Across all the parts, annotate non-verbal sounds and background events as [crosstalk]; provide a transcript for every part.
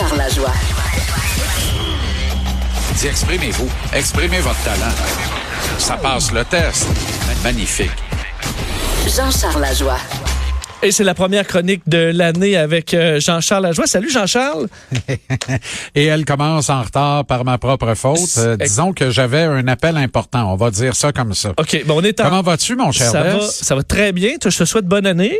Jean-Charles Lajoie. Dis, exprimez-vous. Exprimez votre talent. Ça passe le test. Magnifique. Jean-Charles Lajoie. Et c'est la première chronique de l'année avec euh, Jean-Charles Lajoie. Salut Jean-Charles. [laughs] Et elle commence en retard par ma propre faute. Euh, disons que j'avais un appel important. On va dire ça comme ça. OK, bon, on est en... Comment vas-tu, mon cher ça Bess? va, ça va très bien. Je te souhaite bonne année.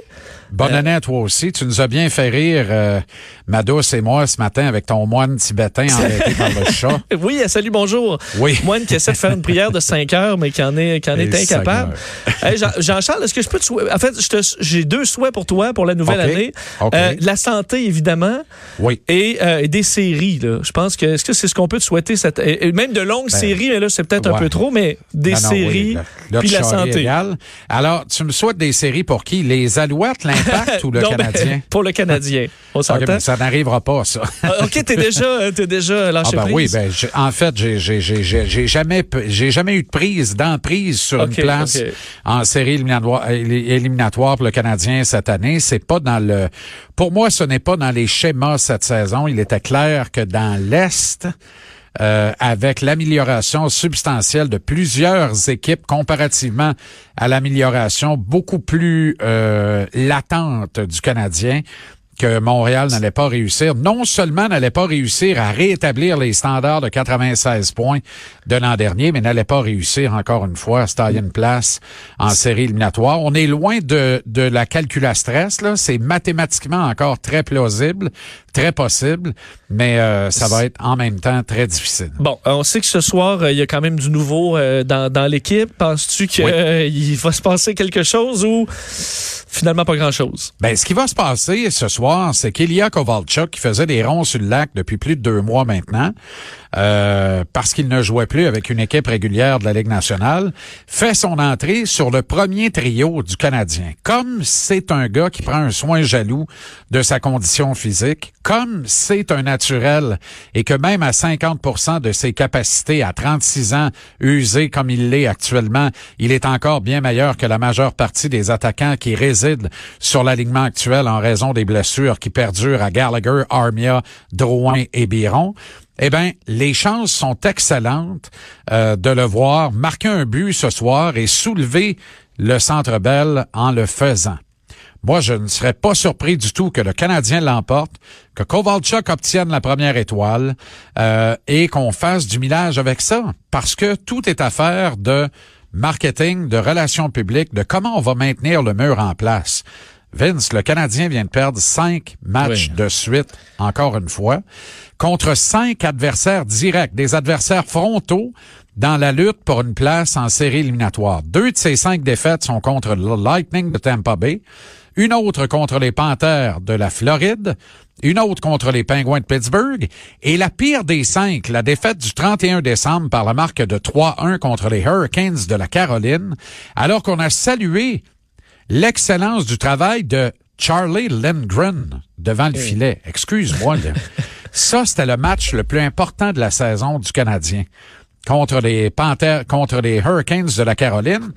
Bonne Euh, année à toi aussi. Tu nous as bien fait rire, euh, ma douce et moi, ce matin, avec ton moine tibétain [laughs] embêté par le chat. [laughs] Oui, euh, salut, bonjour. Oui. Moine qui essaie de faire une prière de 5 heures, mais qui en est, qui en est incapable. [laughs] Hey, Jean-Charles, est-ce que je peux te souhaiter... En fait, j'ai deux souhaits pour toi pour la nouvelle année. OK. Euh, la santé, évidemment, Oui. et, et des séries. Là. Je pense que est-ce que c'est ce qu'on peut te souhaiter? Cette, et même de longues Ben, séries, mais là, c'est peut-être un peu trop, mais des Non, non, séries, oui, puis la santé. égal. Alors, tu me souhaites des séries pour qui? Les Alouettes, ou le [laughs] Non, ben, Canadien? pour le Canadien. On OK, s'entend? mais ça n'arrivera pas, ça. Ah, OK, t'es déjà, euh, t'es déjà lâché Ah ben oui, prise. ben j'ai- en fait, j'ai j'ai j'ai j'ai j'ai jamais jamais eu de prise d'emprise sur une place en série éliminatoire, éli- éliminatoire pour le Canadien cette année. C'est pas dans le pour moi, ce n'est pas dans les schémas cette saison. Il était clair que dans l'est. Euh, avec l'amélioration substantielle de plusieurs équipes comparativement à l'amélioration beaucoup plus euh, latente du Canadien, que Montréal n'allait pas réussir. Non seulement n'allait pas réussir à rétablir les standards de 96 points de l'an dernier, mais n'allait pas réussir encore une fois à se tailler une place en série éliminatoire. On est loin de, de la calcul stress, là. C'est mathématiquement encore très plausible, très possible, mais euh, ça va être en même temps très difficile. Bon, on sait que ce soir, euh, il y a quand même du nouveau euh, dans, dans l'équipe. Penses-tu qu'il Oui. va se passer quelque chose ou finalement pas grand-chose? Ben, ce qui va se passer ce soir, c'est qu'Ilya Kovalchuk, qui faisait des ronds sur le lac depuis plus de deux mois maintenant, euh, parce qu'il ne jouait plus avec une équipe régulière de la Ligue nationale, fait son entrée sur le premier trio du Canadien. Comme c'est un gars qui prend un soin jaloux de sa condition physique, comme c'est un naturel et que même à 50% de ses capacités à 36 ans, usé comme il l'est actuellement, il est encore bien meilleur que la majeure partie des attaquants qui résident sur l'alignement actuel en raison des blessures qui perdurent à Gallagher, Armia, Drouin et Biron. Eh bien, les chances sont excellentes euh, de le voir marquer un but ce soir et soulever le Centre Bell en le faisant. Moi, je ne serais pas surpris du tout que le Canadien l'emporte, que Kovalchuk obtienne la première étoile euh, et qu'on fasse du millage avec ça, parce que tout est affaire de marketing, de relations publiques, de comment on va maintenir le mur en place. Vince, le Canadien vient de perdre cinq matchs Oui. de suite, encore une fois, contre cinq adversaires directs, des adversaires frontaux dans la lutte pour une place en série éliminatoire. Deux de ces cinq défaites sont contre le Lightning de Tampa Bay, une autre contre les Panthers de la Floride, une autre contre les Penguins de Pittsburgh, et la pire des cinq, la défaite du 31 décembre par la marque de 3-1 contre les Hurricanes de la Caroline, alors qu'on a salué l'excellence du travail de Charlie Lindgren devant le filet. Excuse-moi. [laughs] Ça, c'était le match le plus important de la saison du Canadien contre les Panthers, contre les Hurricanes de la Caroline.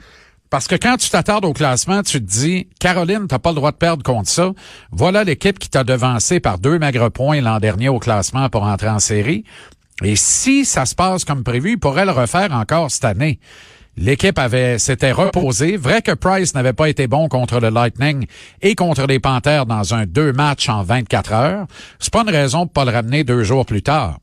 Parce que quand tu t'attardes au classement, tu te dis, Caroline, t'as pas le droit de perdre contre ça. Voilà l'équipe qui t'a devancé par deux maigres points l'an dernier au classement pour entrer en série. Et si ça se passe comme prévu, il pourrait le refaire encore cette année. L'équipe avait s'était reposée. Vrai que Price n'avait pas été bon contre le Lightning et contre les Panthers dans un deux matchs en 24 heures. C'est pas une raison pour pas le ramener deux jours plus tard.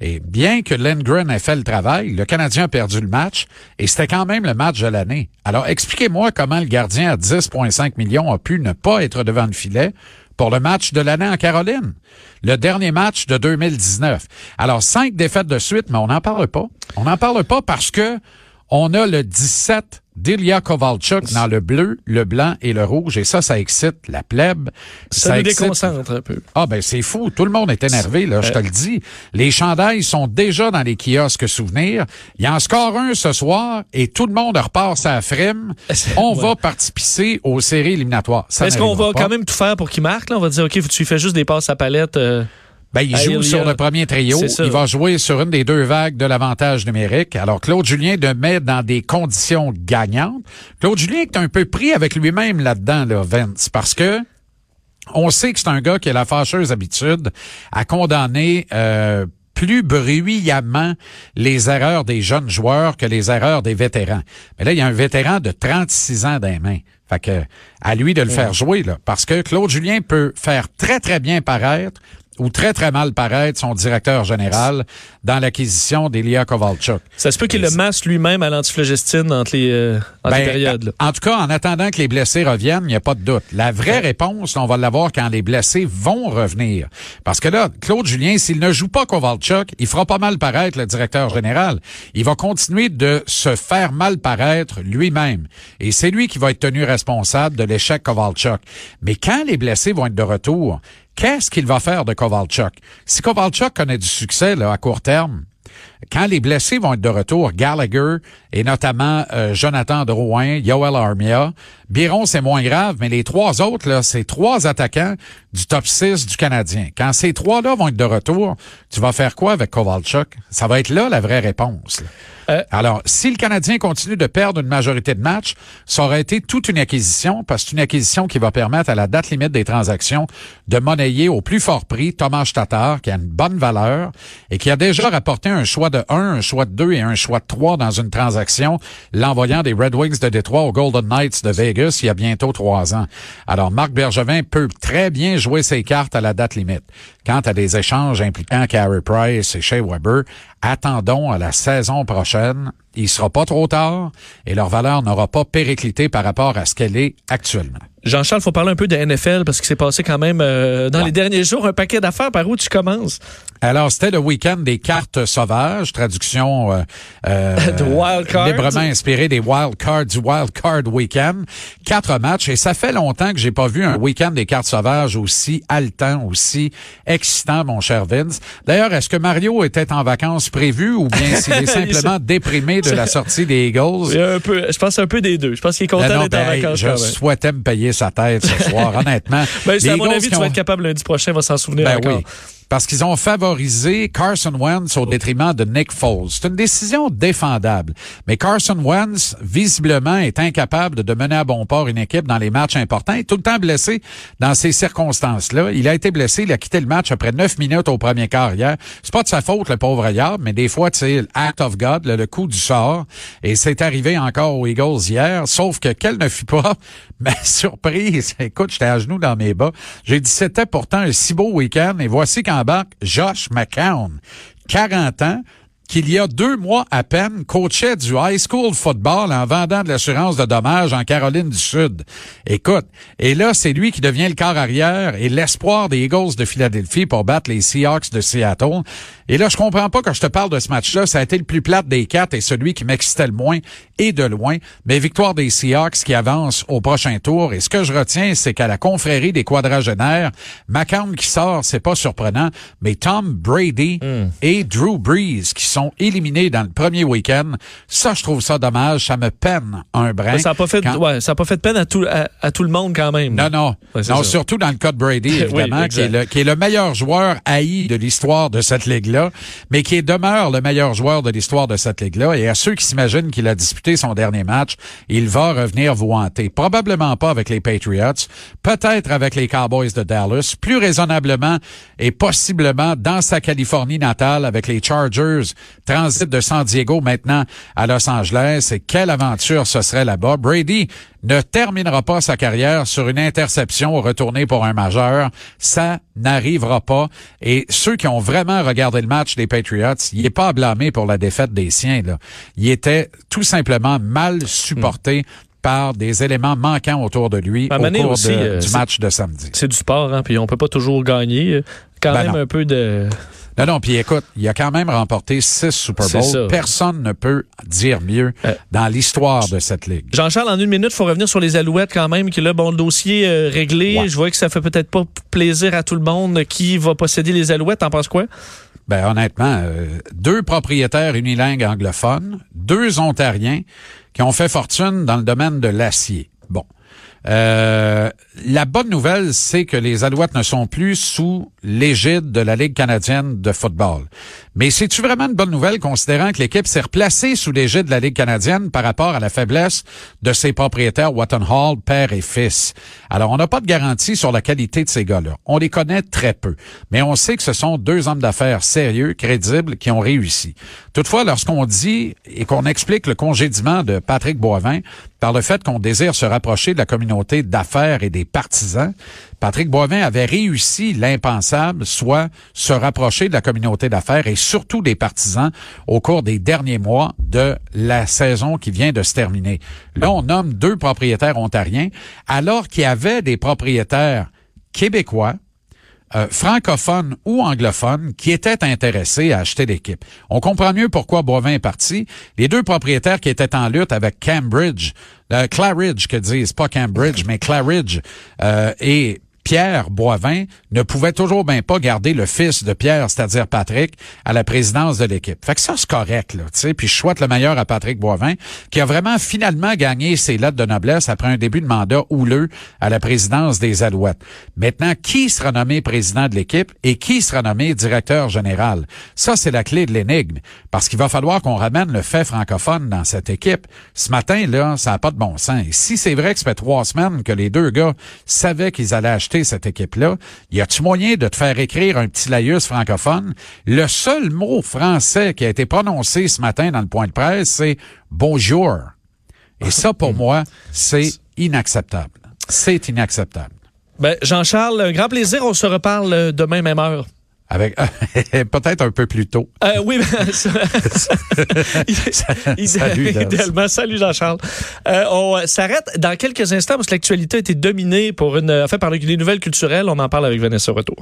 Et bien que Lindgren ait fait le travail, le Canadien a perdu le match et c'était quand même le match de l'année. Alors expliquez-moi comment le gardien à 10,5 millions a pu ne pas être devant le filet pour le match de l'année en Caroline. Le dernier match de 2019. Alors cinq défaites de suite, mais on n'en parle pas. On n'en parle pas parce que On a le 17 d'Ilya Kovalchuk dans le bleu, le blanc et le rouge. Et ça, ça excite la plèbe. Ça, nous excite- déconcentre un peu. Ah ben c'est fou, tout le monde est énervé là, je te le dis. Les chandails sont déjà dans les kiosques souvenirs. Il y en score un ce soir et tout le monde repart sa frime. On Ouais. va participer aux séries éliminatoires. Ça Est-ce qu'on va pas. quand même tout faire pour qu'il marque? Là? On va dire, OK, tu fais juste des passes à palette. euh, Ben, il Ah, joue sur le premier trio. Il va jouer sur une des deux vagues de l'avantage numérique. Alors, Claude Julien le met dans des conditions gagnantes. Claude Julien est un peu pris avec lui-même là-dedans, là, Vince, parce que on sait que c'est un gars qui a la fâcheuse habitude à condamner euh, plus bruyamment les erreurs des jeunes joueurs que les erreurs des vétérans. Mais là, il y a un vétéran de 36 ans dans les mains. Fait que, à lui de le faire jouer, là. Parce que Claude Julien peut faire très, très bien paraître ou très, très mal paraître son directeur général dans l'acquisition d'Elia Kovalchuk. Ça se peut qu'il le masse lui-même à l'antiflogestine entre les, euh, entre les Ben, périodes. là. En tout cas, en attendant que les blessés reviennent, il n'y a pas de doute. La vraie réponse, on va l'avoir quand les blessés vont revenir. Parce que là, Claude Julien, s'il ne joue pas Kovalchuk, il fera pas mal paraître le directeur général. Il va continuer de se faire mal paraître lui-même. Et c'est lui qui va être tenu responsable de l'échec Kovalchuk. Mais quand les blessés vont être de retour, qu'est-ce qu'il va faire de Kovalchuk? Si Kovalchuk connaît du succès là, à court terme, quand les blessés vont être de retour, Gallagher et notamment euh, Jonathan Drouin, Yoel Armia, Biron, c'est moins grave, mais les trois autres, là, c'est trois attaquants du top 6 du Canadien. Quand ces trois-là vont être de retour, tu vas faire quoi avec Kovalchuk? Ça va être là la vraie réponse. Euh, Alors, si le Canadien continue de perdre une majorité de matchs, ça aurait été toute une acquisition, parce que c'est une acquisition qui va permettre à la date limite des transactions de monnayer au plus fort prix Thomas Tatar, qui a une bonne valeur et qui a déjà rapporté un choix de 1, un choix de 2 et un choix de 3 dans une transaction, l'envoyant des Red Wings de Détroit aux Golden Knights de Vegas il y a bientôt trois ans. Alors, Marc Bergevin peut très bien jouer ses cartes à la date limite. Quant à des échanges impliquant Carey Price et Shea Weber, attendons à la saison prochaine. Il sera pas trop tard et leur valeur n'aura pas périclité par rapport à ce qu'elle est actuellement. Jean-Charles, faut parler un peu de NFL parce qu'il s'est passé quand même euh, dans les derniers jours un paquet d'affaires. Par où tu commences? Alors, c'était le week-end des cartes sauvages, traduction euh, euh, [laughs] De wild librement inspirée des wild cards du wild card week-end. Quatre matchs et ça fait longtemps que j'ai pas vu un week-end des cartes sauvages aussi haletant, aussi excitant, mon cher Vince. D'ailleurs, est-ce que Mario était en vacances prévues ou bien s'il est [laughs] simplement déprimé de la sortie des Eagles? Il y a un peu, je pense un peu des deux. Je pense qu'il est content Ben d'être en ben, hey, vacances je quand même. souhaitais me payer sa tête ce soir, honnêtement. [laughs] Ben, c'est à Les mon Eagles avis, tu vas être capable lundi prochain, va s'en souvenir ben encore. oui. Parce qu'ils ont favorisé Carson Wentz au détriment de Nick Foles. C'est une décision défendable. Mais Carson Wentz, visiblement, est incapable de mener à bon port une équipe dans les matchs importants. Il est tout le temps blessé dans ces circonstances-là. Il a été blessé, il a quitté le match après neuf minutes au premier quart hier. C'est pas de sa faute, le pauvre Yard, mais des fois, tu sais, act of God, le, le coup du sort. Et c'est arrivé encore aux Eagles hier, sauf que quelle ne fut pas [laughs] ma surprise. Écoute, j'étais à genoux dans mes bas. J'ai dit, c'était pourtant un si beau week-end et voici Josh McCown, 40 ans, qu'il y a deux mois à peine coachait du high school football en vendant de l'assurance de dommages en Caroline du Sud. Écoute, et là, c'est lui qui devient le quart arrière et l'espoir des Eagles de Philadelphie pour battre les Seahawks de Seattle. Et là, je comprends pas quand je te parle de ce match-là, ça a été le plus plate des quatre et celui qui m'excitait le moins et de loin. Mais victoire des Seahawks qui avance au prochain tour. Et ce que je retiens, c'est qu'à la confrérie des quadragénaires, McCown qui sort, c'est pas surprenant, mais Tom Brady et Drew Brees qui sont éliminés dans le premier week-end. Ça, je trouve ça dommage. Ça me peine un brin. Ça n'a pas fait, Quand- ouais, ça a pas fait de peine à tout, à, à tout le monde quand même. non, non. Ouais, non, ça. surtout dans le cas de Brady, [laughs] Oui, évidemment, qui, est le, qui est le meilleur joueur haï de l'histoire de cette ligue-là, mais qui demeure le meilleur joueur de l'histoire de cette ligue-là. Et à ceux qui s'imaginent qu'il a disputé son dernier match, il va revenir vous hanter. Probablement pas avec les Patriots, peut-être avec les Cowboys de Dallas, plus raisonnablement et possiblement dans sa Californie natale avec les Chargers, transit de San Diego maintenant à Los Angeles. Et quelle aventure ce serait là-bas. Brady ne terminera pas sa carrière sur une interception retournée pour un majeur. Ça n'arrivera pas. Et ceux qui ont vraiment regardé le match des Patriots, il n'est pas à blâmer pour la défaite des siens. Là. Il était tout simplement mal supporté par des éléments manquants autour de lui au cours aussi, de- euh, du match de samedi. C'est du sport, hein, puis on peut pas toujours gagner. Quand Ben même non. un peu de... Non, non, puis écoute, il a quand même remporté six Super Bowls. Personne ne peut dire mieux Euh. dans l'histoire de cette ligue. Jean-Charles, en une minute, faut revenir sur les Alouettes quand même, qui là, bon, le dossier euh, réglé. Ouais. Je vois que ça fait peut-être pas plaisir à tout le monde qui va posséder les Alouettes? T'en penses quoi? Ben honnêtement, euh, deux propriétaires unilingues anglophones, deux Ontariens qui ont fait fortune dans le domaine de l'acier. Bon. Euh, la bonne nouvelle, c'est que les Alouettes ne sont plus sous l'égide de la Ligue canadienne de football. Mais c'est-tu vraiment une bonne nouvelle considérant que l'équipe s'est replacée sous l'égide de la Ligue canadienne par rapport à la faiblesse de ses propriétaires Watton Hall, père et fils? Alors, on n'a pas de garantie sur la qualité de ces gars-là. On les connaît très peu. Mais on sait que ce sont deux hommes d'affaires sérieux, crédibles, qui ont réussi. Toutefois, lorsqu'on dit et qu'on explique le congédiement de Patrick Boivin par le fait qu'on désire se rapprocher de la communauté d'affaires et des partisans, Patrick Boivin avait réussi l'impensable, soit se rapprocher de la communauté d'affaires et surtout des partisans au cours des derniers mois de la saison qui vient de se terminer. Là, on nomme deux propriétaires ontariens, alors qu'il y avait des propriétaires québécois, euh, francophones ou anglophones qui étaient intéressés à acheter l'équipe. On comprend mieux pourquoi Boivin est parti. Les deux propriétaires qui étaient en lutte avec Cambridge, euh, Claridge que disent, pas Cambridge, mais Claridge euh, et Pierre Boivin ne pouvait toujours bien pas garder le fils de Pierre, c'est-à-dire Patrick, à la présidence de l'équipe. Fait que ça, c'est correct, là, tu sais. Puis je souhaite le meilleur à Patrick Boivin, qui a vraiment finalement gagné ses lettres de noblesse après un début de mandat houleux à la présidence des Alouettes. Maintenant, qui sera nommé président de l'équipe et qui sera nommé directeur général? Ça, c'est la clé de l'énigme. Parce qu'il va falloir qu'on ramène le fait francophone dans cette équipe. Ce matin, là, ça n'a pas de bon sens. Si c'est vrai que ça fait trois semaines que les deux gars savaient qu'ils allaient acheter cette équipe-là, y a-tu moyen de te faire écrire un petit laïus francophone? Le seul mot français qui a été prononcé ce matin dans le point de presse, c'est bonjour. Et ça, pour [laughs] moi, c'est inacceptable. C'est inacceptable. Ben, Jean-Charles, un grand plaisir. On se reparle demain, même heure. Avec [laughs] peut-être un peu plus tôt. Euh, oui, ben, [laughs] ça- [laughs] Salut, Daz. idéalement. Salut Jean-Charles. Euh, on s'arrête dans quelques instants parce que l'actualité a été dominée pour une, enfin, par les nouvelles culturelles. On en parle avec Vanessa Retour.